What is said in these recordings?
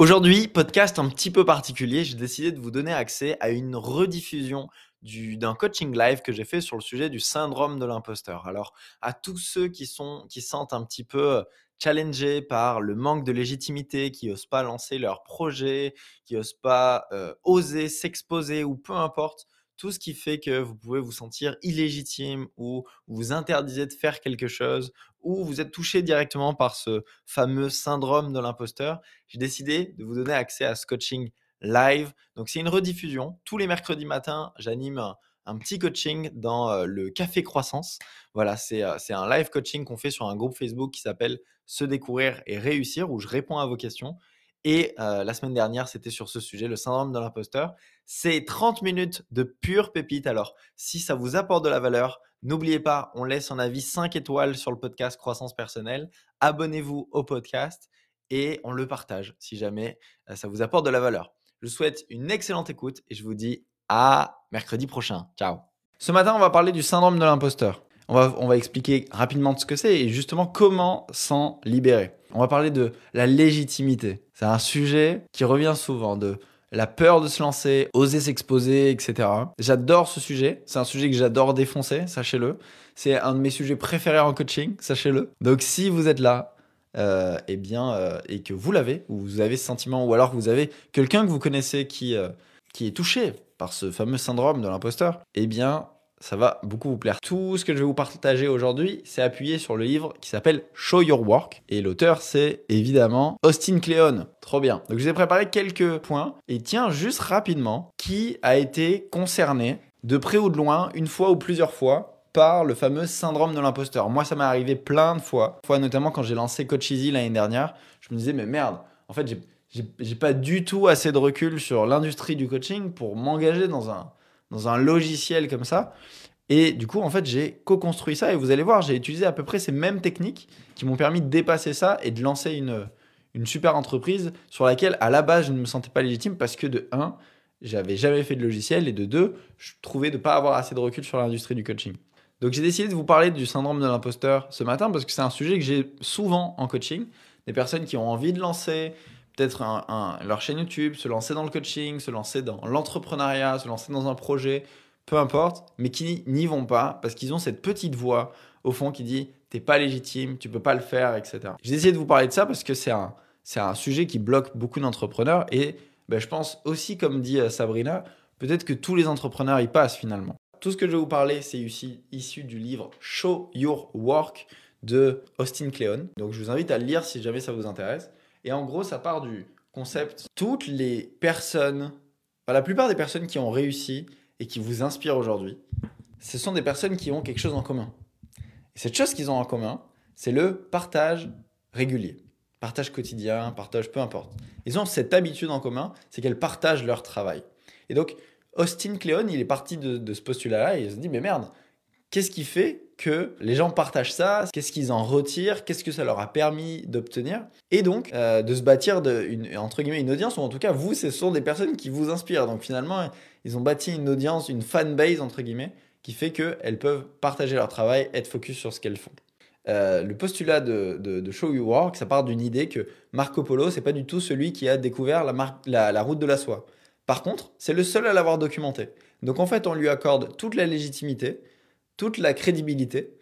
Aujourd'hui, podcast un petit peu particulier, j'ai décidé de vous donner accès à une rediffusion d'un coaching live que j'ai fait sur le sujet du syndrome de l'imposteur. Alors, à tous ceux qui, sont, qui sentent un petit peu challengés par le manque de légitimité, qui n'osent pas lancer leur projet, qui n'osent pas euh, oser s'exposer ou peu importe, tout ce qui fait que vous pouvez vous sentir illégitime ou vous interdisez de faire quelque chose ou vous êtes touché directement par ce fameux syndrome de l'imposteur, j'ai décidé de vous donner accès à ce coaching live. Donc c'est une rediffusion. Tous les mercredis matins, j'anime un, petit coaching dans euh, le Café Croissance. Voilà, euh, c'est un live coaching qu'on fait sur un groupe Facebook qui s'appelle Se découvrir et réussir, où je réponds à vos questions. Et la semaine dernière, c'était sur ce sujet, le syndrome de l'imposteur. C'est 30 minutes de pure pépite. Alors, si ça vous apporte de la valeur, n'oubliez pas, on laisse un avis 5 étoiles sur le podcast Croissance Personnelle. Abonnez-vous au podcast et on le partage si jamais ça vous apporte de la valeur. Je vous souhaite une excellente écoute et je vous dis à mercredi prochain. Ciao. Ce matin, on va parler du syndrome de l'imposteur. On va, on va expliquer rapidement ce que c'est et justement comment s'en libérer. On va parler de la légitimité. C'est un sujet qui revient souvent de la peur de se lancer, oser s'exposer, etc. J'adore ce sujet. C'est un sujet que j'adore défoncer, sachez-le. C'est un de mes sujets préférés en coaching, sachez-le. Donc si vous êtes là, euh, eh bien, euh, et que vous l'avez, ou vous avez ce sentiment, ou alors que vous avez quelqu'un que vous connaissez qui, euh, qui est touché par ce fameux syndrome de l'imposteur, eh bien, ça va beaucoup vous plaire. Tout ce que je vais vous partager aujourd'hui, c'est appuyé sur le livre qui s'appelle Show Your Work. Et l'auteur, c'est évidemment Austin Kleon. Trop bien. Donc je vous ai préparé quelques points. Et tiens, juste rapidement, qui a été concerné de près ou de loin, une fois ou plusieurs fois, par le fameux syndrome de l'imposteur. Moi, ça m'est arrivé plein de fois. Fois notamment quand j'ai lancé Coach Easy l'année dernière, je me disais, mais merde, en fait, j'ai pas du tout assez de recul sur l'industrie du coaching pour m'engager dans un dans un logiciel comme ça. Et du coup, en fait, j'ai co-construit ça et vous allez voir, j'ai utilisé à peu près ces mêmes techniques qui m'ont permis de dépasser ça et de lancer une, une super entreprise sur laquelle, à la base, je ne me sentais pas légitime parce que de 1, j'avais jamais fait de logiciel et de 2, je trouvais de ne pas avoir assez de recul sur l'industrie du coaching. Donc j'ai décidé de vous parler du syndrome de l'imposteur ce matin parce que c'est un sujet que j'ai souvent en coaching. Des personnes qui ont envie de lancer, peut-être leur chaîne YouTube, se lancer dans le coaching, se lancer dans l'entrepreneuriat, se lancer dans un projet, peu importe, mais qui n'y vont pas parce qu'ils ont cette petite voix au fond qui dit t'es pas légitime, tu peux pas le faire, etc. J'ai essayé de vous parler de ça parce que c'est un, un sujet qui bloque beaucoup d'entrepreneurs et ben, je pense aussi, comme dit euh, Sabrina, peut-être que tous les entrepreneurs y passent finalement. Tout ce que je vais vous parler, c'est issu, issu du livre Show Your Work de Austin Kleon. Donc je vous invite à le lire si jamais ça vous intéresse. Et en gros, ça part du concept. Toutes les personnes, la plupart des personnes qui ont réussi et qui vous inspirent aujourd'hui, ce sont des personnes qui ont quelque chose en commun. Et cette chose qu'ils ont en commun, c'est le partage régulier. Partage quotidien, partage peu importe. Ils ont cette habitude en commun, c'est qu'elles partagent leur travail. Et donc, Austin Kleon, il est parti de, ce postulat-là et il se dit, mais merde, qu'est-ce qui fait que les gens partagent ça, qu'est-ce qu'ils en retirent, qu'est-ce que ça leur a permis d'obtenir, et donc euh, de se bâtir une, entre guillemets une audience, ou en tout cas vous, ce sont des personnes qui vous inspirent. Donc finalement, ils ont bâti une audience, une fanbase entre guillemets, qui fait qu'elles peuvent partager leur travail, être focus sur ce qu'elles font. Euh, le postulat de, Show You Work, ça part d'une idée que Marco Polo, c'est pas du tout celui qui a découvert la, la route de la soie. Par contre, c'est le seul à l'avoir documenté. Donc en fait, on lui accorde toute la légitimité, toute la crédibilité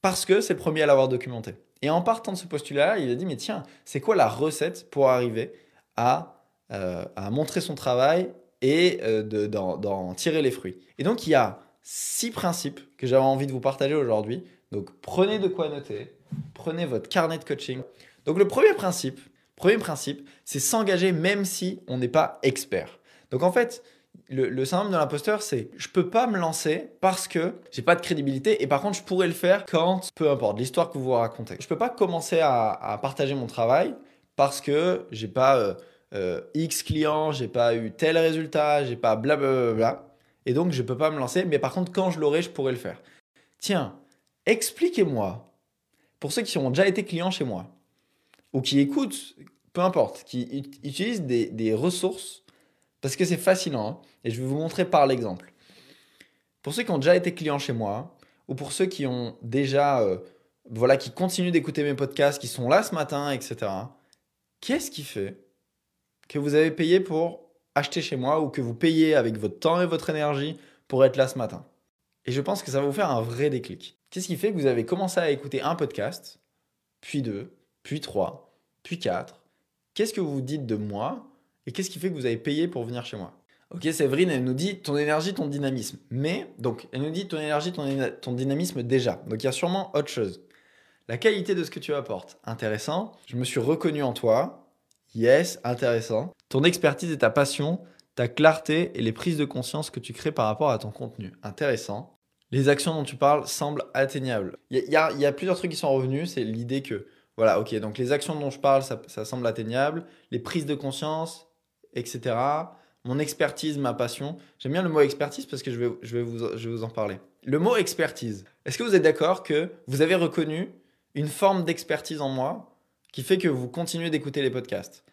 parce que c'est le premier à l'avoir documenté. Et en partant de ce postulat, il a dit, mais tiens, c'est quoi la recette pour arriver à, euh, montrer son travail et euh, d'en tirer les fruits? Et donc, il y a six principes que j'avais envie de vous partager aujourd'hui. Donc, prenez de quoi noter, prenez votre carnet de coaching. Donc, le premier principe, premier principe, c'est s'engager même si on n'est pas expert. Donc, en fait, le, syndrome de l'imposteur, c'est je peux pas me lancer parce que j'ai pas de crédibilité et par contre je pourrais le faire quand, peu importe, l'histoire que vous vous racontez. Je peux pas commencer à, partager mon travail parce que j'ai pas euh, euh, X clients, j'ai pas eu tel résultat, j'ai pas blablabla. Et donc je peux pas me lancer, mais par contre quand je l'aurai, je pourrais le faire. Tiens, expliquez-moi, pour ceux qui ont déjà été clients chez moi, ou qui écoutent, peu importe, qui utilisent des ressources parce que c'est fascinant. Hein. et je vais vous montrer par l'exemple. Pour ceux qui ont déjà été clients chez moi, ou pour ceux qui ont déjà, euh, voilà, qui continuent d'écouter mes podcasts, qui sont là ce matin, etc. Qu'est-ce qui fait que vous avez payé pour acheter chez moi ou que vous payez avec votre temps et votre énergie pour être là ce matin? Et je pense que ça va vous faire un vrai déclic. Qu'est-ce qui fait que vous avez commencé à écouter un podcast, puis deux, puis trois, puis quatre? Qu'est-ce que vous vous dites de moi et qu'est-ce qui fait que vous avez payé pour venir chez moi? Ok, Séverine, elle nous dit ton énergie, ton dynamisme. Mais, donc, elle nous dit ton énergie, ton, dynamisme déjà. Donc, il y a sûrement autre chose. La qualité de ce que tu apportes, intéressant. Je me suis reconnu en toi. Yes, intéressant. Ton expertise et ta passion, ta clarté et les prises de conscience que tu crées par rapport à ton contenu, intéressant. Les actions dont tu parles semblent atteignables. Il y, a, plusieurs trucs qui sont revenus. C'est l'idée que, voilà, ok, donc les actions dont je parle, ça semble atteignable. Les prises de conscience, etc mon expertise, ma passion. J'aime bien le mot expertise parce que je vais, je vais, vous, je vais vous en parler. Le mot expertise. Est-ce que vous êtes d'accord que vous avez reconnu une forme d'expertise en moi qui fait que vous continuez d'écouter les podcasts?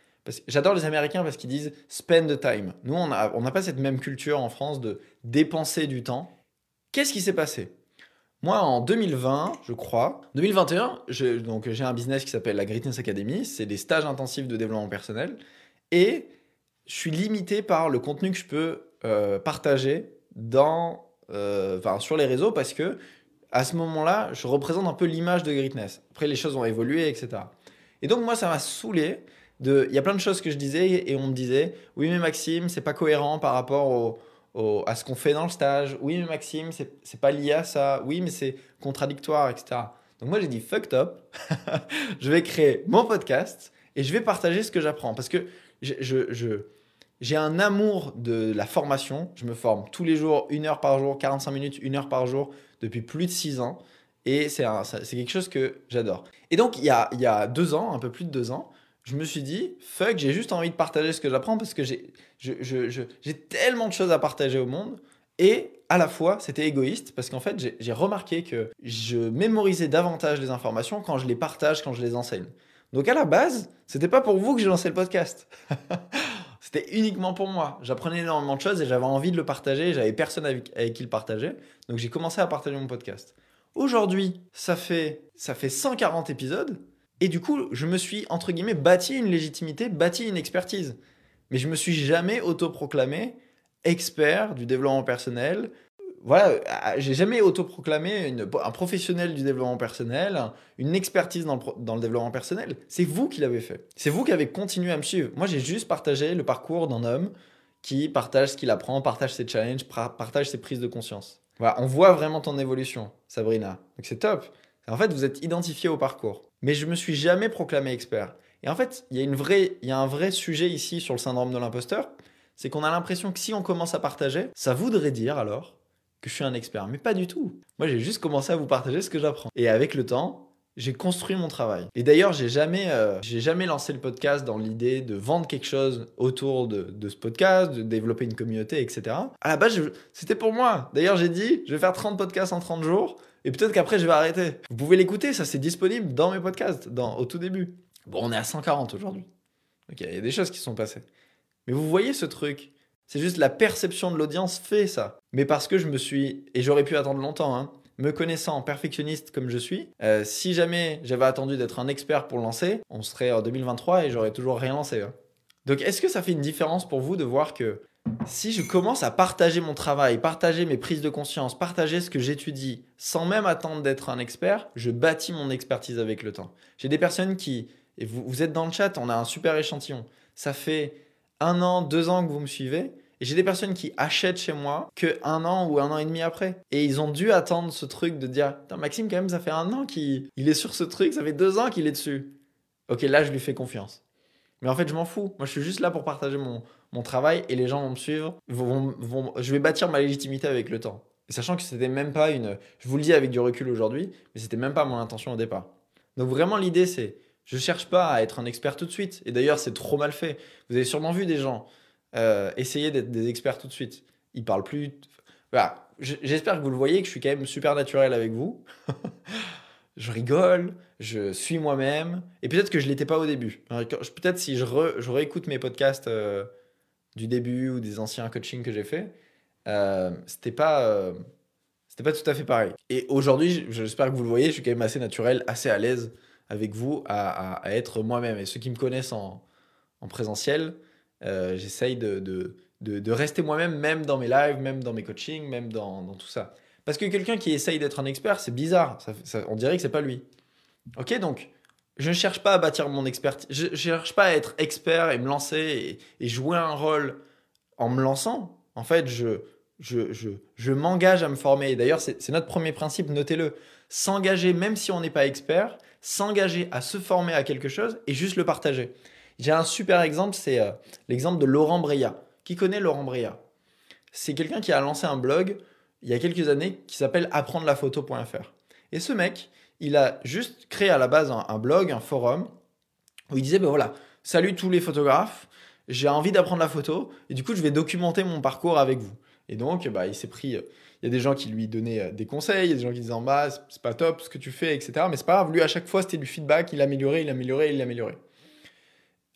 J'adore les Américains parce qu'ils disent spend the time. Nous, on n'a on pas cette même culture en France de dépenser du temps. Qu'est-ce qui s'est passé? Moi, en 2020, je crois, 2021, j'ai un business qui s'appelle la Greatness Academy. C'est des stages intensifs de développement personnel. Et je suis limité par le contenu que je peux euh, partager dans, euh, sur les réseaux parce que à ce moment-là, je représente un peu l'image de Greatness. Après, les choses ont évolué, etc. Et donc, moi, ça m'a saoulé. De... Il y a plein de choses que je disais et on me disait Oui, mais Maxime, c'est pas cohérent par rapport au, à ce qu'on fait dans le stage. Oui, mais Maxime, c'est pas lié à ça. Oui, mais c'est contradictoire, etc. Donc, moi, j'ai dit Fucked up. je vais créer mon podcast et je vais partager ce que j'apprends. Parce que je, je j'ai un amour de la formation. Je me forme tous les jours, une heure par jour, 45 minutes, une heure par jour, depuis plus de six ans. Et c'est quelque chose que j'adore. Et donc, il y, a, il deux ans, un peu plus de deux ans, je me suis dit, fuck, j'ai juste envie de partager ce que j'apprends parce que j'ai tellement de choses à partager au monde. Et à la fois, c'était égoïste parce qu'en fait, j'ai remarqué que je mémorisais davantage les informations quand je les partage, quand je les enseigne. Donc à la base, c'était pas pour vous que j'ai lancé le podcast. C'était uniquement pour moi. J'apprenais énormément de choses et j'avais envie de le partager. J'avais personne avec, qui le partager. Donc j'ai commencé à partager mon podcast. Aujourd'hui, ça fait, ça fait 140 épisodes. Et du coup, je me suis, entre guillemets, bâti une légitimité, bâti une expertise. Mais je me suis jamais autoproclamé expert du développement personnel, voilà, j'ai jamais autoproclamé un professionnel du développement personnel, une expertise dans le, développement personnel. C'est vous qui l'avez fait. C'est vous qui avez continué à me suivre. Moi, j'ai juste partagé le parcours d'un homme qui partage ce qu'il apprend, partage ses challenges, partage ses prises de conscience. Voilà, on voit vraiment ton évolution, Sabrina. Donc c'est top. En fait, vous êtes identifié au parcours. Mais je me suis jamais proclamé expert. Et en fait, il y, a une y a un vrai sujet ici sur le syndrome de l'imposteur. C'est qu'on a l'impression que si on commence à partager, ça voudrait dire alors que je suis un expert. Mais pas du tout. Moi, j'ai juste commencé à vous partager ce que j'apprends. Et avec le temps, j'ai construit mon travail. Et d'ailleurs, j'ai jamais, euh, jamais lancé le podcast dans l'idée de vendre quelque chose autour de, de, ce podcast, de développer une communauté, etc. À la base, c'était pour moi. D'ailleurs, j'ai dit, je vais faire 30 podcasts en 30 jours. Et peut-être qu'après, je vais arrêter. Vous pouvez l'écouter, ça c'est disponible dans mes podcasts, dans, au tout début. Bon, on est à 140 aujourd'hui. Ok, il y a des choses qui sont passées. Mais vous voyez ce truc c'est juste la perception de l'audience fait ça. Mais parce que je me suis, et j'aurais pu attendre longtemps, hein, me connaissant perfectionniste comme je suis, euh, si jamais j'avais attendu d'être un expert pour lancer, on serait en 2023 et j'aurais toujours rien lancé. Hein. Donc est-ce que ça fait une différence pour vous de voir que si je commence à partager mon travail, partager mes prises de conscience, partager ce que j'étudie, sans même attendre d'être un expert, je bâtis mon expertise avec le temps? J'ai des personnes qui, et vous, vous êtes dans le chat, on a un super échantillon. Ça fait un an, deux ans que vous me suivez, et j'ai des personnes qui achètent chez moi que un an ou un an et demi après. Et ils ont dû attendre ce truc de dire Maxime, quand même, ça fait un an qu'il est sur ce truc, ça fait deux ans qu'il est dessus. Ok, là, je lui fais confiance. Mais en fait, je m'en fous. Moi, je suis juste là pour partager mon, mon travail et les gens vont me suivre. Je vais bâtir ma légitimité avec le temps. sachant que c'était même pas une. Je vous le dis avec du recul aujourd'hui, mais c'était même pas mon intention au départ. Donc, vraiment, l'idée, c'est je cherche pas à être un expert tout de suite. Et d'ailleurs, c'est trop mal fait. Vous avez sûrement vu des gens euh, essayer d'être des experts tout de suite. Ils parlent plus. Voilà. J'espère que vous le voyez, que je suis quand même super naturel avec vous. je rigole, je suis moi-même. Et peut-être que je l'étais pas au début. Peut-être si je, réécoute mes podcasts euh, du début ou des anciens coachings que j'ai fait, euh, c'était pas. Euh, pas tout à fait pareil. Et aujourd'hui, j'espère que vous le voyez, je suis quand même assez naturel, assez à l'aise avec vous à, être moi-même. Et ceux qui me connaissent en, présentiel, Euh, j'essaye de, rester moi-même, même dans mes lives, même dans mes coachings, même dans, tout ça. Parce que quelqu'un qui essaye d'être un expert, c'est bizarre. On dirait que c'est pas lui. Ok, donc je ne cherche pas à bâtir mon expertise. Je ne cherche pas à être expert et me lancer et, jouer un rôle en me lançant. En fait, je, je, m'engage à me former. D'ailleurs, c'est notre premier principe, notez-le. S'engager, même si on n'est pas expert, s'engager à se former à quelque chose et juste le partager. J'ai un super exemple, c'est euh, l'exemple de Laurent Breya. Qui connaît Laurent Breya C'est quelqu'un qui a lancé un blog il y a quelques années qui s'appelle apprendre-la-photo.fr. Et ce mec, il a juste créé à la base un, blog, un forum, où il disait, ben voilà, salut tous les photographes, j'ai envie d'apprendre la photo, et du coup, je vais documenter mon parcours avec vous. Et donc, bah, il s'est pris. Euh, il y a des gens qui lui donnaient euh, des conseils, il y a des gens qui disaient en bas, c'est pas top ce que tu fais, etc. Mais c'est pas grave, lui, à chaque fois, c'était du feedback, il améliorait, il améliorait, il améliorait.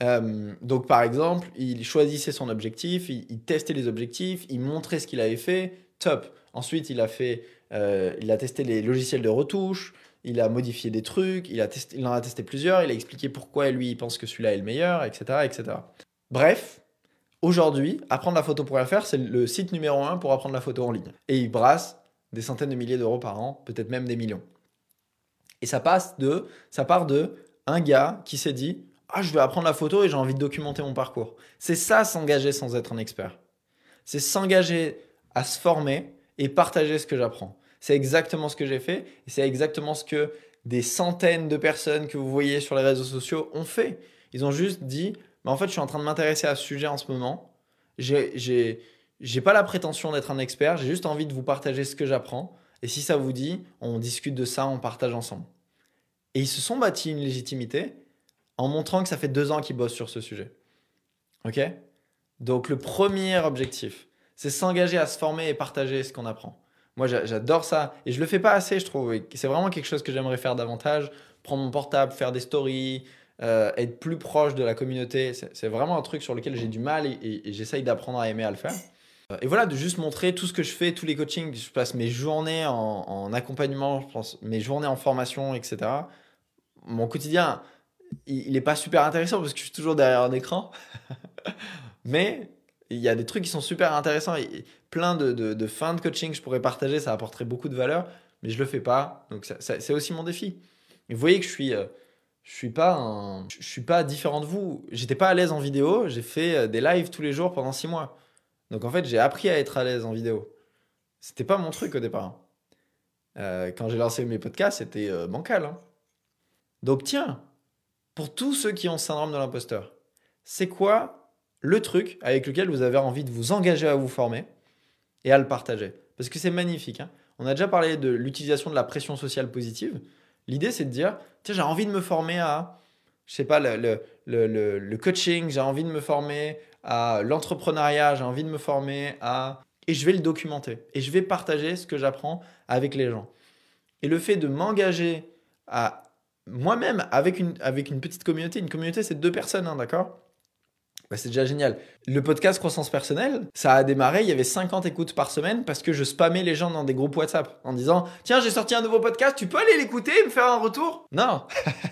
Euh, donc, par exemple, il choisissait son objectif, il, testait les objectifs, il montrait ce qu'il avait fait, top. Ensuite, il a fait, il a testé les logiciels de retouche, il a modifié des trucs, il, a il en a testé plusieurs, il a expliqué pourquoi lui, il pense que celui-là est le meilleur, etc., etc. Bref, Aujourd'hui, apprendre la photo.fr, c'est le site numéro un pour apprendre la photo en ligne. Et il brasse des centaines de milliers d'euros par an, peut-être même des millions. Et ça passe de, ça part de un gars qui s'est dit ah je vais apprendre la photo et j'ai envie de documenter mon parcours. C'est ça s'engager sans être un expert. C'est s'engager à se former et partager ce que j'apprends. C'est exactement ce que j'ai fait et c'est exactement ce que des centaines de personnes que vous voyez sur les réseaux sociaux ont fait. Ils ont juste dit mais en fait, je suis en train de m'intéresser à ce sujet en ce moment. J'ai pas la prétention d'être un expert, j'ai juste envie de vous partager ce que j'apprends. Et si ça vous dit, on discute de ça, on partage ensemble. Et ils se sont bâtis une légitimité en montrant que ça fait deux ans qu'ils bossent sur ce sujet. Ok? Donc le premier objectif, c'est s'engager à se former et partager ce qu'on apprend. Moi, j'adore ça. Et je le fais pas assez, je trouve. C'est vraiment quelque chose que j'aimerais faire davantage. Prendre mon portable, faire des stories, euh, être plus proche de la communauté, c'est vraiment un truc sur lequel j'ai du mal et, j'essaye d'apprendre à aimer à le faire. Euh, et voilà, de juste montrer tout ce que je fais, tous les coachings, je passe mes journées en, accompagnement, je pense mes journées en formation, etc. Mon quotidien, il n'est pas super intéressant parce que je suis toujours derrière un écran. Mais il y a des trucs qui sont super intéressants. Et plein de, de, fins de coaching que je pourrais partager, ça apporterait beaucoup de valeur, mais je le fais pas. Donc c'est aussi mon défi. Et vous voyez que je suis, euh, je suis pas suis pas différent de vous. J'étais pas à l'aise en vidéo, j'ai fait euh, des lives tous les jours pendant six mois. Donc en fait, j'ai appris à être à l'aise en vidéo. C'était pas mon truc au départ. Hein. Euh, quand j'ai lancé mes podcasts, c'était euh, bancal. Hein. Donc tiens, pour tous ceux qui ont le syndrome de l'imposteur, c'est quoi le truc avec lequel vous avez envie de vous engager à vous former et à le partager? Parce que c'est magnifique. Hein. On a déjà parlé de l'utilisation de la pression sociale positive. L'idée, c'est de dire, tiens, j'ai envie de me former à, je sais pas, le, le, le, coaching, j'ai envie de me former à l'entrepreneuriat, j'ai envie de me former à... Et je vais le documenter. Et je vais partager ce que j'apprends avec les gens. Et le fait de m'engager à moi-même avec une, avec une petite communauté, une communauté, c'est deux personnes, hein, d'accord? Bah, c'est déjà génial. Le podcast Croissance Personnelle, ça a démarré, il y avait 50 écoutes par semaine parce que je spammais les gens dans des groupes WhatsApp en disant Tiens, j'ai sorti un nouveau podcast, tu peux aller l'écouter et me faire un retour? Non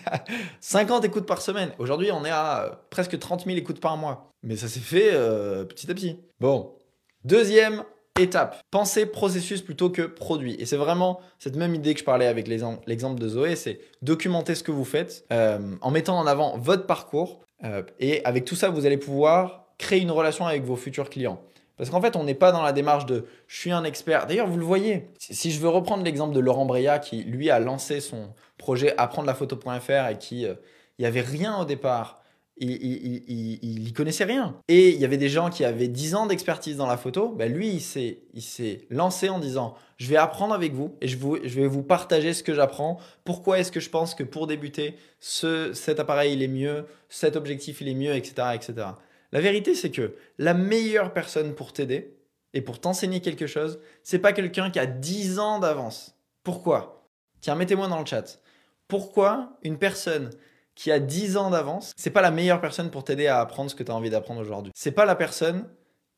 50 écoutes par semaine. Aujourd'hui, on est à euh, presque 30 000 écoutes par mois. Mais ça s'est fait euh, petit à petit. Bon. Deuxième étape, penser processus plutôt que produit. Et c'est vraiment cette même idée que je parlais avec l'exemple de Zoé, c'est documenter ce que vous faites euh, en mettant en avant votre parcours, euh, et avec tout ça, vous allez pouvoir créer une relation avec vos futurs clients. Parce qu'en fait, on n'est pas dans la démarche de je suis un expert. D'ailleurs, vous le voyez. Si je veux reprendre l'exemple de Laurent Breya qui, lui, a lancé son projet apprendre la photo.fr et qui, euh, il n'y avait rien au départ il, il, connaissait rien. Et il y avait des gens qui avaient 10 ans d'expertise dans la photo. Ben lui, il s'est, lancé en disant Je vais apprendre avec vous et je, vais vous partager ce que j'apprends. Pourquoi est-ce que je pense que pour débuter, ce, cet appareil il est mieux, cet objectif il est mieux, etc. etc. La vérité, c'est que la meilleure personne pour t'aider et pour t'enseigner quelque chose, c'est pas quelqu'un qui a 10 ans d'avance. Pourquoi? Tiens, mettez-moi dans le chat. Pourquoi une personne qui a 10 ans d'avance, c'est pas la meilleure personne pour t'aider à apprendre ce que tu as envie d'apprendre aujourd'hui. C'est pas la personne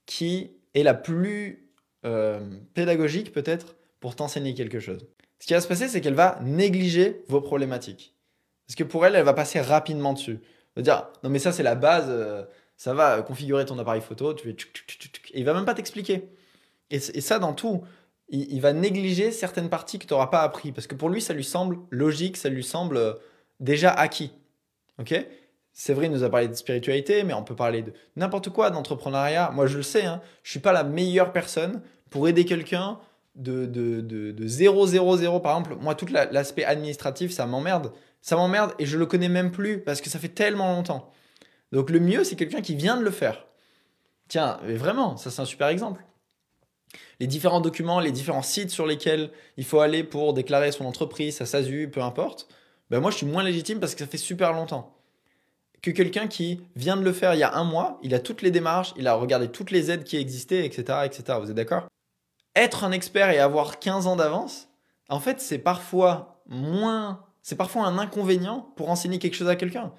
qui est la plus euh, pédagogique peut-être pour t'enseigner quelque chose. Ce qui va se passer, c'est qu'elle va négliger vos problématiques. Parce que pour elle, elle va passer rapidement dessus. Elle va dire, non mais ça c'est la base, euh, Ça va configurer ton appareil photo, tu fais et il va même pas t'expliquer. Et, ça, dans tout, il, va négliger certaines parties que tu n'auras pas appris. Parce que pour lui, ça lui semble logique, ça lui semble euh, déjà acquis. Ok? Il nous a parlé de spiritualité, mais on peut parler de n'importe quoi, d'entrepreneuriat. Moi, je le sais, hein, je suis pas la meilleure personne pour aider quelqu'un de, de, de, de 0, 0, 0. Par exemple, moi, tout l'aspect administratif, ça m'emmerde. Ça m'emmerde et je le connais même plus parce que ça fait tellement longtemps. Donc le mieux, c'est quelqu'un qui vient de le faire. Tiens, vraiment, ça c'est un super exemple. Les différents documents, les différents sites sur lesquels il faut aller pour déclarer son entreprise, sa SASU, peu importe, ben moi je suis moins légitime parce que ça fait super longtemps. Que quelqu'un qui vient de le faire il y a un mois, il a toutes les démarches, il a regardé toutes les aides qui existaient, etc. etc. Vous êtes d'accord? Être un expert et avoir 15 ans d'avance, en fait c'est parfois moins... C'est parfois un inconvénient pour enseigner quelque chose à quelqu'un.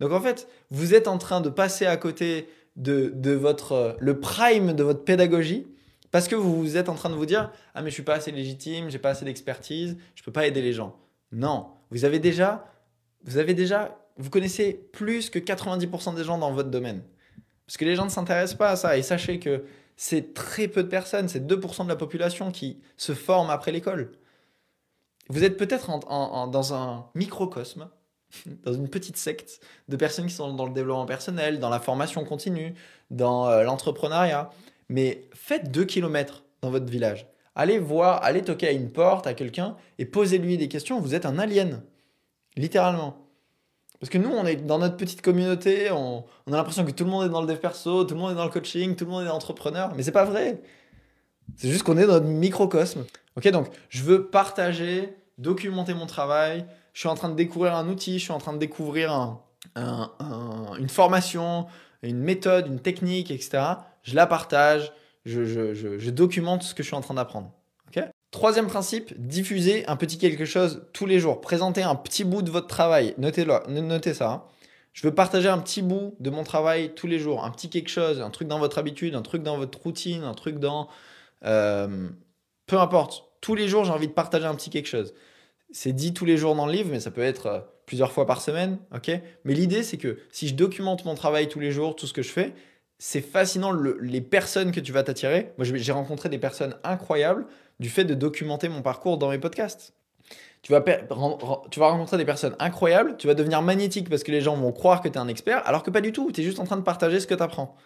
Donc en fait, vous êtes en train de passer à côté de, votre, euh, le prime de votre pédagogie parce que vous êtes en train de vous dire ah mais je suis pas assez légitime, j'ai pas assez d'expertise, je peux pas aider les gens. Non, vous avez déjà, vous avez déjà, vous connaissez plus que 90% des gens dans votre domaine. Parce que les gens ne s'intéressent pas à ça et sachez que c'est très peu de personnes, c'est 2% de la population qui se forment après l'école. Vous êtes peut-être dans un microcosme dans une petite secte de personnes qui sont dans le développement personnel, dans la formation continue, dans euh, l'entrepreneuriat. Mais faites deux kilomètres dans votre village. Allez voir, allez toquer à une porte à quelqu'un et posez-lui des questions. Vous êtes un alien, littéralement. Parce que nous, on est dans notre petite communauté, on, a l'impression que tout le monde est dans le dev perso, tout le monde est dans le coaching, tout le monde est entrepreneur, mais c'est pas vrai. C'est juste qu'on est dans notre microcosme. Ok, donc je veux partager, documenter mon travail, je suis en train de découvrir un outil, je suis en train de découvrir une formation, une méthode, une technique, etc. Je la partage, je, documente ce que je suis en train d'apprendre. Troisième principe, diffuser un petit quelque chose tous les jours. Présenter un petit bout de votre travail. Notez-le, notez ça. Hein. Je veux partager un petit bout de mon travail tous les jours. Un petit quelque chose, un truc dans votre habitude, un truc dans votre routine, un truc dans... Euh, peu importe. Tous les jours, j'ai envie de partager un petit quelque chose c'est dit tous les jours dans le livre, mais ça peut être euh, plusieurs fois par semaine, Mais l'idée, c'est que si je documente mon travail tous les jours, tout ce que je fais, c'est fascinant les personnes que tu vas t'attirer. Moi, j'ai rencontré des personnes incroyables du fait de documenter mon parcours dans mes podcasts. Tu vas, rencontrer des personnes incroyables, tu vas devenir magnétique parce que les gens vont croire que tu es un expert, alors que pas du tout, tu es juste en train de partager ce que tu apprends.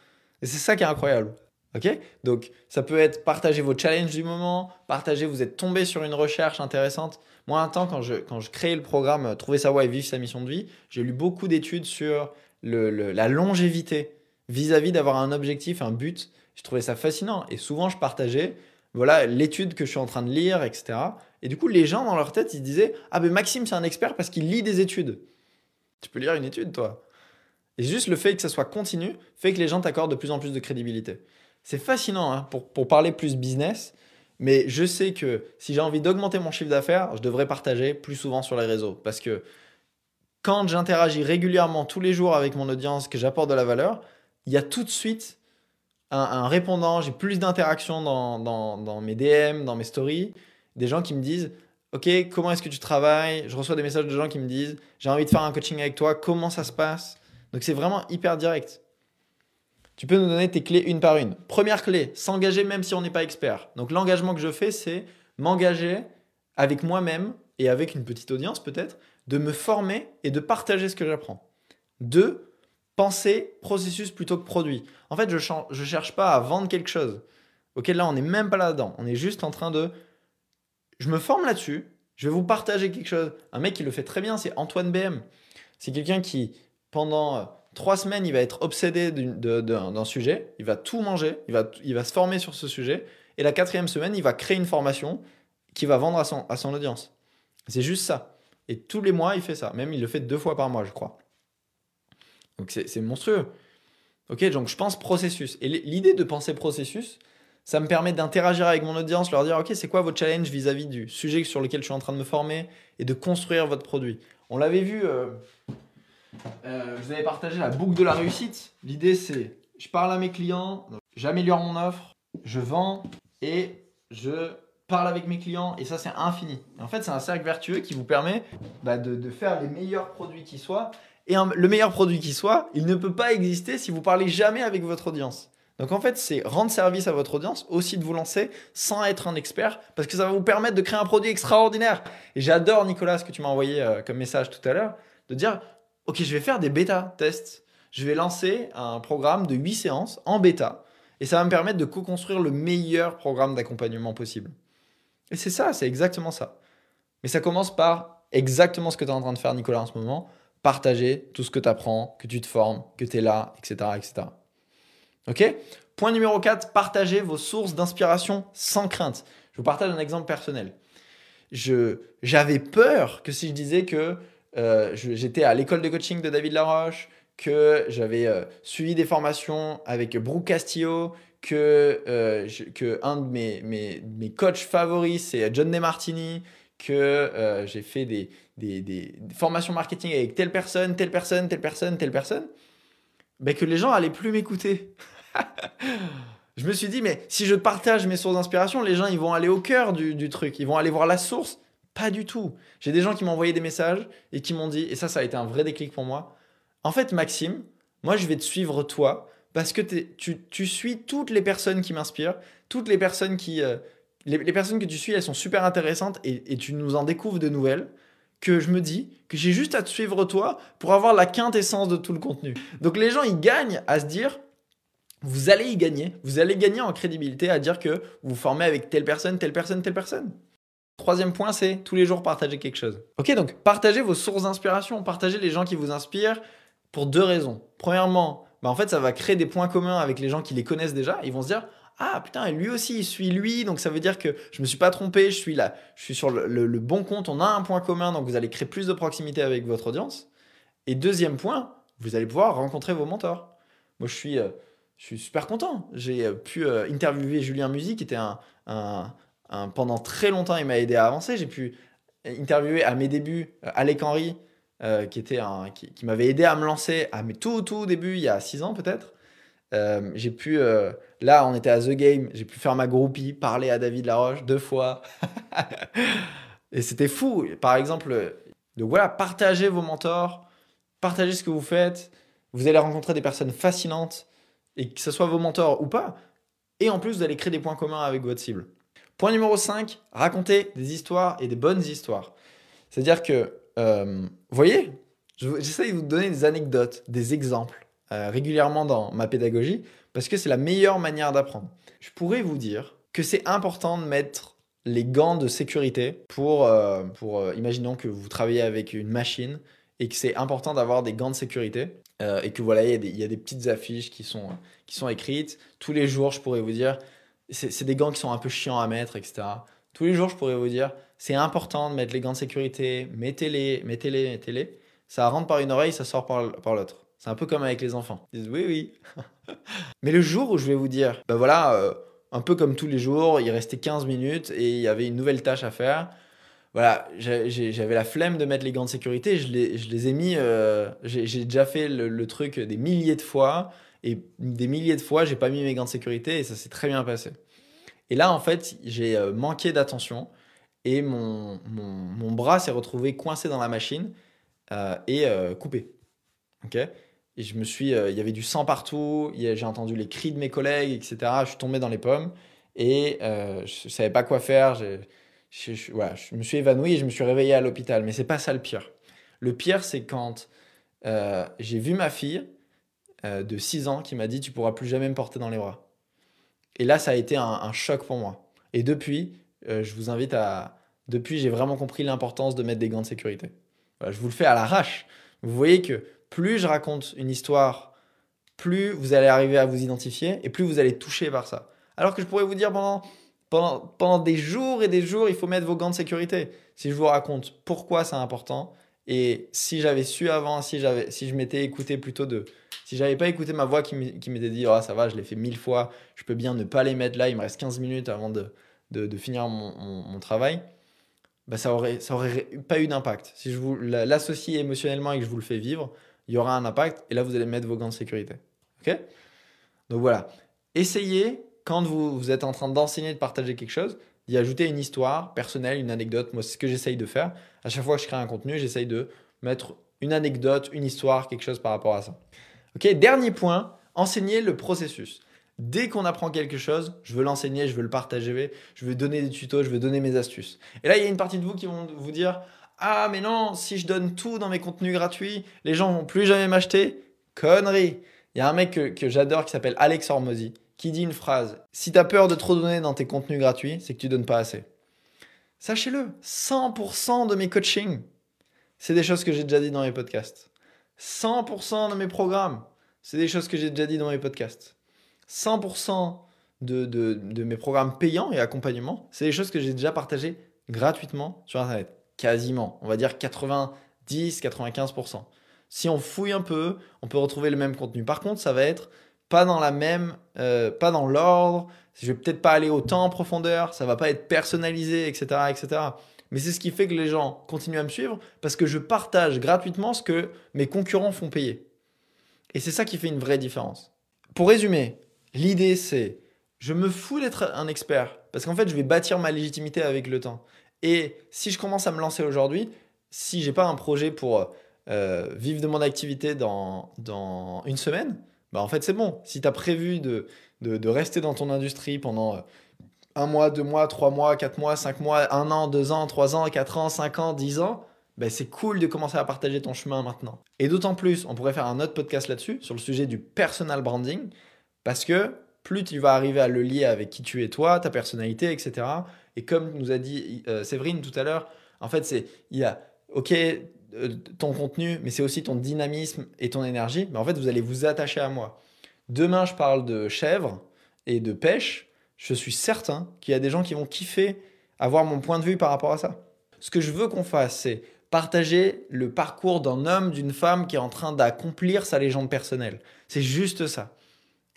Et c'est ça qui est incroyable. Ok? Donc, ça peut être partager vos challenges du moment, partager, vous êtes tombé sur une recherche intéressante. Moi, un temps, quand je, quand créais le programme euh, Trouver sa voie et vivre sa mission de vie, j'ai lu beaucoup d'études sur la longévité vis-à-vis d'avoir un objectif, un but. Je trouvais ça fascinant. Et souvent, je partageais voilà l'étude que je suis en train de lire, etc. Et du coup, les gens, dans leur tête, ils disaient Ah, ben Maxime, c'est un expert parce qu'il lit des études. Tu peux lire une étude, toi. Et juste le fait que ça soit continu fait que les gens t'accordent de plus en plus de crédibilité. C'est fascinant hein, pour, pour parler plus business. Mais je sais que si j'ai envie d'augmenter mon chiffre d'affaires, je devrais partager plus souvent sur les réseaux. Parce que quand j'interagis régulièrement tous les jours avec mon audience, que j'apporte de la valeur, il y a tout de suite un, répondant, j'ai plus d'interactions dans, mes DM, dans mes stories, des gens qui me disent, OK, comment est-ce que tu travailles? Je reçois des messages de gens qui me disent, j'ai envie de faire un coaching avec toi, comment ça se passe? Donc c'est vraiment hyper direct. Tu peux nous donner tes clés une par une. Première clé, s'engager même si on n'est pas expert. Donc l'engagement que je fais, c'est m'engager avec moi-même et avec une petite audience peut-être, de me former et de partager ce que j'apprends. Deux, penser processus plutôt que produit. En fait, je ne cherche pas à vendre quelque chose. Ok, là, on n'est même pas là-dedans. On est juste en train de... Je me forme là-dessus. Je vais vous partager quelque chose. Un mec qui le fait très bien, c'est Antoine BM. C'est quelqu'un qui, pendant euh, trois semaines, il va être obsédé d'un sujet, il va tout manger, il va, il va se former sur ce sujet, et la quatrième semaine, il va créer une formation qui va vendre à son, à son audience. C'est juste ça. Et tous les mois, il fait ça. Même, il le fait deux fois par mois, je crois. Donc, c'est monstrueux. Ok, donc je pense processus. Et l'idée de penser processus, ça me permet d'interagir avec mon audience, leur dire, ok, c'est quoi votre challenge vis-à-vis du sujet sur lequel je suis en train de me former, et de construire votre produit. On l'avait vu... Euh, euh, vous avez partagé la boucle de la réussite. L'idée, c'est je parle à mes clients, j'améliore mon offre, je vends et je parle avec mes clients et ça c'est infini. en fait c'est un cercle vertueux qui vous permet bah, de, faire les meilleurs produits qui soient Et le meilleur produit qui soit, il ne peut pas exister si vous parlez jamais avec votre audience. Donc en fait, c'est rendre service à votre audience, aussi de vous lancer sans être un expert, parce que ça va vous permettre de créer un produit extraordinaire. Et j'adore, Nicolas, ce que tu m'as envoyé euh, comme message tout à l'heure, de dire, OK, je vais faire des bêta tests. Je vais lancer un programme de 8 séances en bêta, et ça va me permettre de co-construire le meilleur programme d'accompagnement possible. Et c'est ça, c'est exactement ça. Mais ça commence par exactement ce que tu es en train de faire, Nicolas, en ce moment. Partager tout ce que tu apprends, que tu te formes, que tu es là, etc., etc. Ok? Point numéro 4, partagez vos sources d'inspiration sans crainte. Je vous partage un exemple personnel. J'avais peur que si je disais que euh, j'étais à l'école de coaching de David Laroche, que j'avais euh, suivi des formations avec Brooke Castillo, que, euh, que un de mes, mes, mes coachs favoris, c'est John DeMartini, que j'ai fait des, des, formations marketing avec telle personne, telle personne, telle personne, telle personne, ben que les gens allaient plus m'écouter. je me suis dit, mais si je partage mes sources d'inspiration, les gens, ils vont aller au cœur du, truc, ils vont aller voir la source. Pas du tout. J'ai des gens qui m'ont envoyé des messages et qui m'ont dit, et ça, ça a été un vrai déclic pour moi. En fait, Maxime, moi, je vais te suivre toi parce que tu, tu, suis toutes les personnes qui m'inspirent, toutes les personnes qui. Euh, les, personnes que tu suis, elles sont super intéressantes et, tu nous en découvres de nouvelles que je me dis que j'ai juste à te suivre toi pour avoir la quintessence de tout le contenu. Donc les gens, ils gagnent à se dire, vous allez y gagner. Vous allez gagner en crédibilité à dire que vous vous formez avec telle personne, telle personne, telle personne. Troisième point, c'est tous les jours partager quelque chose. Ok, donc partagez vos sources d'inspiration, partagez les gens qui vous inspirent pour deux raisons. Premièrement, bah en fait, ça va créer des points communs avec les gens qui les connaissent déjà. Ils vont se dire, ah putain, lui aussi, il suit lui, donc ça veut dire que je me suis pas trompé, je suis là, je suis sur le, bon compte, on a un point commun, donc vous allez créer plus de proximité avec votre audience. Et deuxième point, vous allez pouvoir rencontrer vos mentors. Moi, je suis euh, je suis super content. J'ai euh, pu euh, interviewer Julien Musique, qui était un, pendant très longtemps, il m'a aidé à avancer. J'ai pu interviewer à mes débuts Alec Henry, qui, qui, m'avait aidé à me lancer à mes tout, tout début, il y a six ans peut-être. J'ai pu, là, on était à The Game, j'ai pu faire ma groupie, parler à David Laroche deux fois. Et c'était fou. Par exemple, donc voilà, partagez vos mentors, partagez ce que vous faites. Vous allez rencontrer des personnes fascinantes et que ce soit vos mentors ou pas. Et en plus, vous allez créer des points communs avec votre cible. Point numéro 5, raconter des histoires et des bonnes histoires. C'est-à-dire que, euh, vous voyez, j'essaie de vous donner des anecdotes, des exemples euh, régulièrement dans ma pédagogie, parce que c'est la meilleure manière d'apprendre. Je pourrais vous dire que c'est important de mettre les gants de sécurité pour, euh, pour imaginons que vous travaillez avec une machine et que c'est important d'avoir des gants de sécurité euh, et que voilà, il y, a des petites affiches qui sont, qui sont écrites. Tous les jours, je pourrais vous dire, c'est des gants qui sont un peu chiants à mettre, etc. Tous les jours, je pourrais vous dire, c'est important de mettre les gants de sécurité, mettez-les, mettez-les, mettez-les. Ça rentre par une oreille, ça sort par l'autre. C'est un peu comme avec les enfants. Ils disent oui, oui. Mais le jour où je vais vous dire, ben voilà, euh, un peu comme tous les jours, il restait 15 minutes et il y avait une nouvelle tâche à faire voilà, j'avais la flemme de mettre les gants de sécurité. Je les, je les ai mis. Euh, j'ai déjà fait le, truc des milliers de fois. Et des milliers de fois, j'ai pas mis mes gants de sécurité et ça s'est très bien passé. Et là, en fait, j'ai euh, manqué d'attention et mon, mon, bras s'est retrouvé coincé dans la machine et coupé. Ok? Je me suis. Il y avait du sang partout. J'ai entendu les cris de mes collègues, etc. Je suis tombé dans les pommes et je savais pas quoi faire. Je, je, me suis évanoui et je me suis réveillé à l'hôpital. Mais c'est pas ça le pire. Le pire, c'est quand euh, j'ai vu ma fille euh, de 6 ans qui m'a dit Tu pourras plus jamais me porter dans les bras. Et là, ça a été un, choc pour moi. Et depuis, euh, je vous invite à. Depuis, j'ai vraiment compris l'importance de mettre des gants de sécurité. je vous le fais à l'arrache. Vous voyez que plus je raconte une histoire, plus vous allez arriver à vous identifier et plus vous allez toucher par ça. Alors que je pourrais vous dire pendant pendant, des jours et des jours, il faut mettre vos gants de sécurité. Si je vous raconte pourquoi c'est important, et si j'avais su avant, si, si je m'étais écouté plutôt de... Si j'avais pas écouté ma voix qui m'était dit, oh, ça va, je l'ai fait mille fois, je peux bien ne pas les mettre là, il me reste 15 minutes avant de, de, finir mon, mon, travail, bah ça aurait, ça aurait pas eu d'impact. Si je vous l'associe émotionnellement et que je vous le fais vivre, il y aura un impact, et là, vous allez mettre vos gants de sécurité. OK? Donc voilà. Essayez quand vous, êtes en train d'enseigner, de partager quelque chose, d'y ajouter une histoire personnelle, une anecdote. Moi, c'est ce que j'essaye de faire. À chaque fois que je crée un contenu, j'essaye de mettre une anecdote, une histoire, quelque chose par rapport à ça. Ok, dernier point, enseigner le processus. Dès qu'on apprend quelque chose, je veux l'enseigner, je veux le partager, je veux donner des tutos, je veux donner mes astuces. Et là, il y a une partie de vous qui vont vous dire Ah, mais non, si je donne tout dans mes contenus gratuits, les gens vont plus jamais m'acheter. Connerie Il y a un mec que, j'adore qui s'appelle Alex Hormozy qui dit une phrase Si tu as peur de trop donner dans tes contenus gratuits, c'est que tu donnes pas assez. Sachez-le, 100% de mes coachings, c'est des choses que j'ai déjà dit dans mes podcasts. 100% de mes programmes, c'est des choses que j'ai déjà dit dans mes podcasts. 100% de, de, mes programmes payants et accompagnement, c'est des choses que j'ai déjà partagées gratuitement sur Internet. Quasiment. On va dire 90-95%. Si on fouille un peu, on peut retrouver le même contenu. Par contre, ça va être pas dans la même, euh, pas dans l'ordre. Je vais peut-être pas aller autant en profondeur. Ça va pas être personnalisé, etc., etc. Mais c'est ce qui fait que les gens continuent à me suivre parce que je partage gratuitement ce que mes concurrents font payer. Et c'est ça qui fait une vraie différence. Pour résumer, L'idée, c'est je me fous d'être un expert parce qu'en fait, je vais bâtir ma légitimité avec le temps. Et si je commence à me lancer aujourd'hui, si j'ai pas un projet pour euh, vivre de mon activité dans, dans une semaine, bah en fait, c'est bon. Si tu as prévu de, de, rester dans ton industrie pendant euh, un mois, deux mois, trois mois, quatre mois, cinq mois, un an, deux ans, trois ans, quatre ans, cinq ans, dix ans, bah c'est cool de commencer à partager ton chemin maintenant. Et d'autant plus, on pourrait faire un autre podcast là-dessus, sur le sujet du personal branding. Parce que plus tu vas arriver à le lier avec qui tu es toi, ta personnalité, etc. Et comme nous a dit euh, Séverine tout à l'heure, en fait, c'est il y a ok euh, ton contenu, mais c'est aussi ton dynamisme et ton énergie. Mais en fait, vous allez vous attacher à moi. Demain, je parle de chèvre et de pêche. Je suis certain qu'il y a des gens qui vont kiffer avoir mon point de vue par rapport à ça. Ce que je veux qu'on fasse, c'est partager le parcours d'un homme, d'une femme qui est en train d'accomplir sa légende personnelle. C'est juste ça.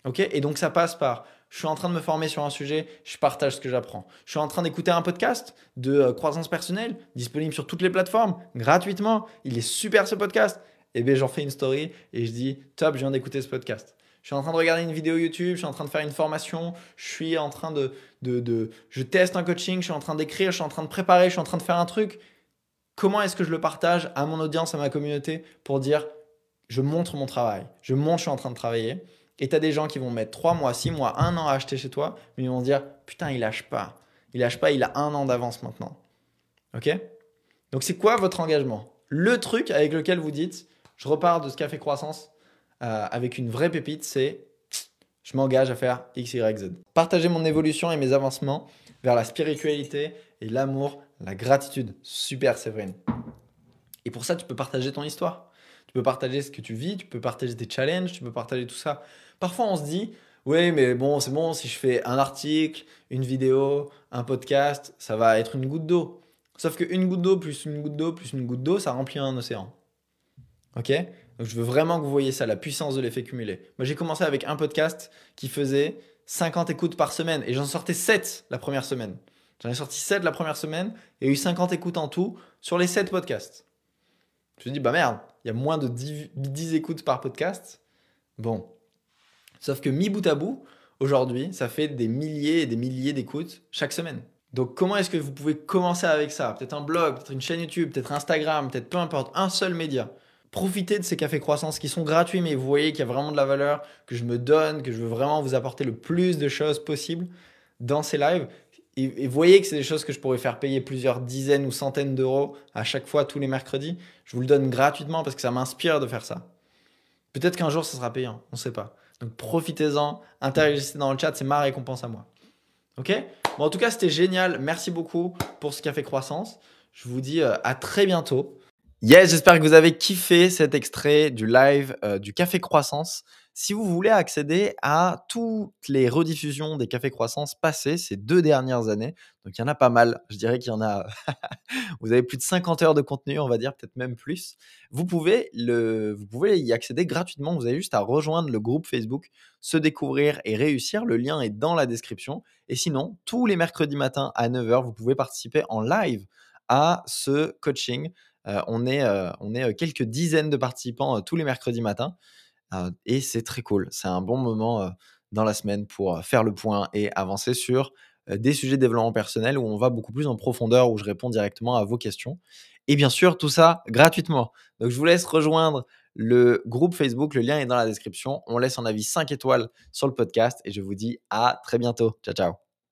Ok? Et donc ça passe par je suis en train de me former sur un sujet, je partage ce que j'apprends. Je suis en train d'écouter un podcast de euh, croissance personnelle, disponible sur toutes les plateformes, gratuitement. Il est super ce podcast. Et eh bien j'en fais une story et je dis top, je viens d'écouter ce podcast. Je suis en train de regarder une vidéo YouTube, je suis en train de faire une formation, je suis en train de, je teste un coaching, je suis en train d'écrire, je suis en train de préparer, je suis en train de faire un truc. Comment est-ce que je le partage à mon audience, à ma communauté pour dire je montre mon travail, je montre je suis en train de travailler et tu as des gens qui vont mettre 3 mois, 6 mois, 1 an à acheter chez toi, mais ils vont dire Putain, il lâche pas. Il lâche pas, il a un an d'avance maintenant. Ok? Donc, c'est quoi votre engagement? Le truc avec lequel vous dites Je repars de ce café croissance euh, avec une vraie pépite, c'est Je m'engage à faire X, Y, Z. Partager mon évolution et mes avancements vers la spiritualité et l'amour, la gratitude. Super, Séverine. Et pour ça, tu peux partager ton histoire. Tu peux partager ce que tu vis, tu peux partager tes challenges, tu peux partager tout ça. Parfois, on se dit, oui, mais bon, c'est bon, si je fais un article, une vidéo, un podcast, ça va être une goutte d'eau. Sauf qu'une goutte d'eau plus une goutte d'eau plus une goutte d'eau, ça remplit un océan. Ok? Donc je veux vraiment que vous voyez ça, la puissance de l'effet cumulé. Moi, j'ai commencé avec un podcast qui faisait 50 écoutes par semaine et j'en sortais 7 la première semaine. J'en ai sorti 7 la première semaine et eu 50 écoutes en tout sur les 7 podcasts. Je me dis, bah merde, il y a moins de 10, 10 écoutes par podcast? Bon, Sauf que mi bout à bout, aujourd'hui, ça fait des milliers et des milliers d'écoutes chaque semaine. Donc comment est-ce que vous pouvez commencer avec ça? Peut-être un blog, peut-être une chaîne YouTube, peut-être Instagram, peut-être peu importe, un seul média. Profitez de ces cafés croissance qui sont gratuits, mais vous voyez qu'il y a vraiment de la valeur, que je me donne, que je veux vraiment vous apporter le plus de choses possible dans ces lives. Et, vous voyez que c'est des choses que je pourrais faire payer plusieurs dizaines ou centaines d'euros à chaque fois, tous les mercredis. Je vous le donne gratuitement parce que ça m'inspire de faire ça. Peut-être qu'un jour, ça sera payant, on ne sait pas. Donc profitez-en, interagissez dans le chat, c'est ma récompense à moi. Ok? Bon, en tout cas, c'était génial. Merci beaucoup pour ce café croissance. Je vous dis euh, à très bientôt. Yes, j'espère que vous avez kiffé cet extrait du live euh, du Café Croissance. Si vous voulez accéder à toutes les rediffusions des Cafés Croissance passés ces deux dernières années, donc il y en a pas mal, je dirais qu'il y en a, vous avez plus de 50 heures de contenu, on va dire, peut-être même plus, vous pouvez, le, vous pouvez y accéder gratuitement, vous avez juste à rejoindre le groupe Facebook, se découvrir et réussir, le lien est dans la description, et sinon, tous les mercredis matins à 9h, vous pouvez participer en live à ce coaching. Euh, on, est, euh, on est euh, quelques dizaines de participants tous les mercredis matins et c'est très cool. C'est un bon moment dans la semaine pour faire le point et avancer sur des sujets de développement personnel où on va beaucoup plus en profondeur, où je réponds directement à vos questions. Et bien sûr, tout ça gratuitement. Donc je vous laisse rejoindre le groupe Facebook, le lien est dans la description. On laisse un avis 5 étoiles sur le podcast et je vous dis à très bientôt. Ciao, ciao.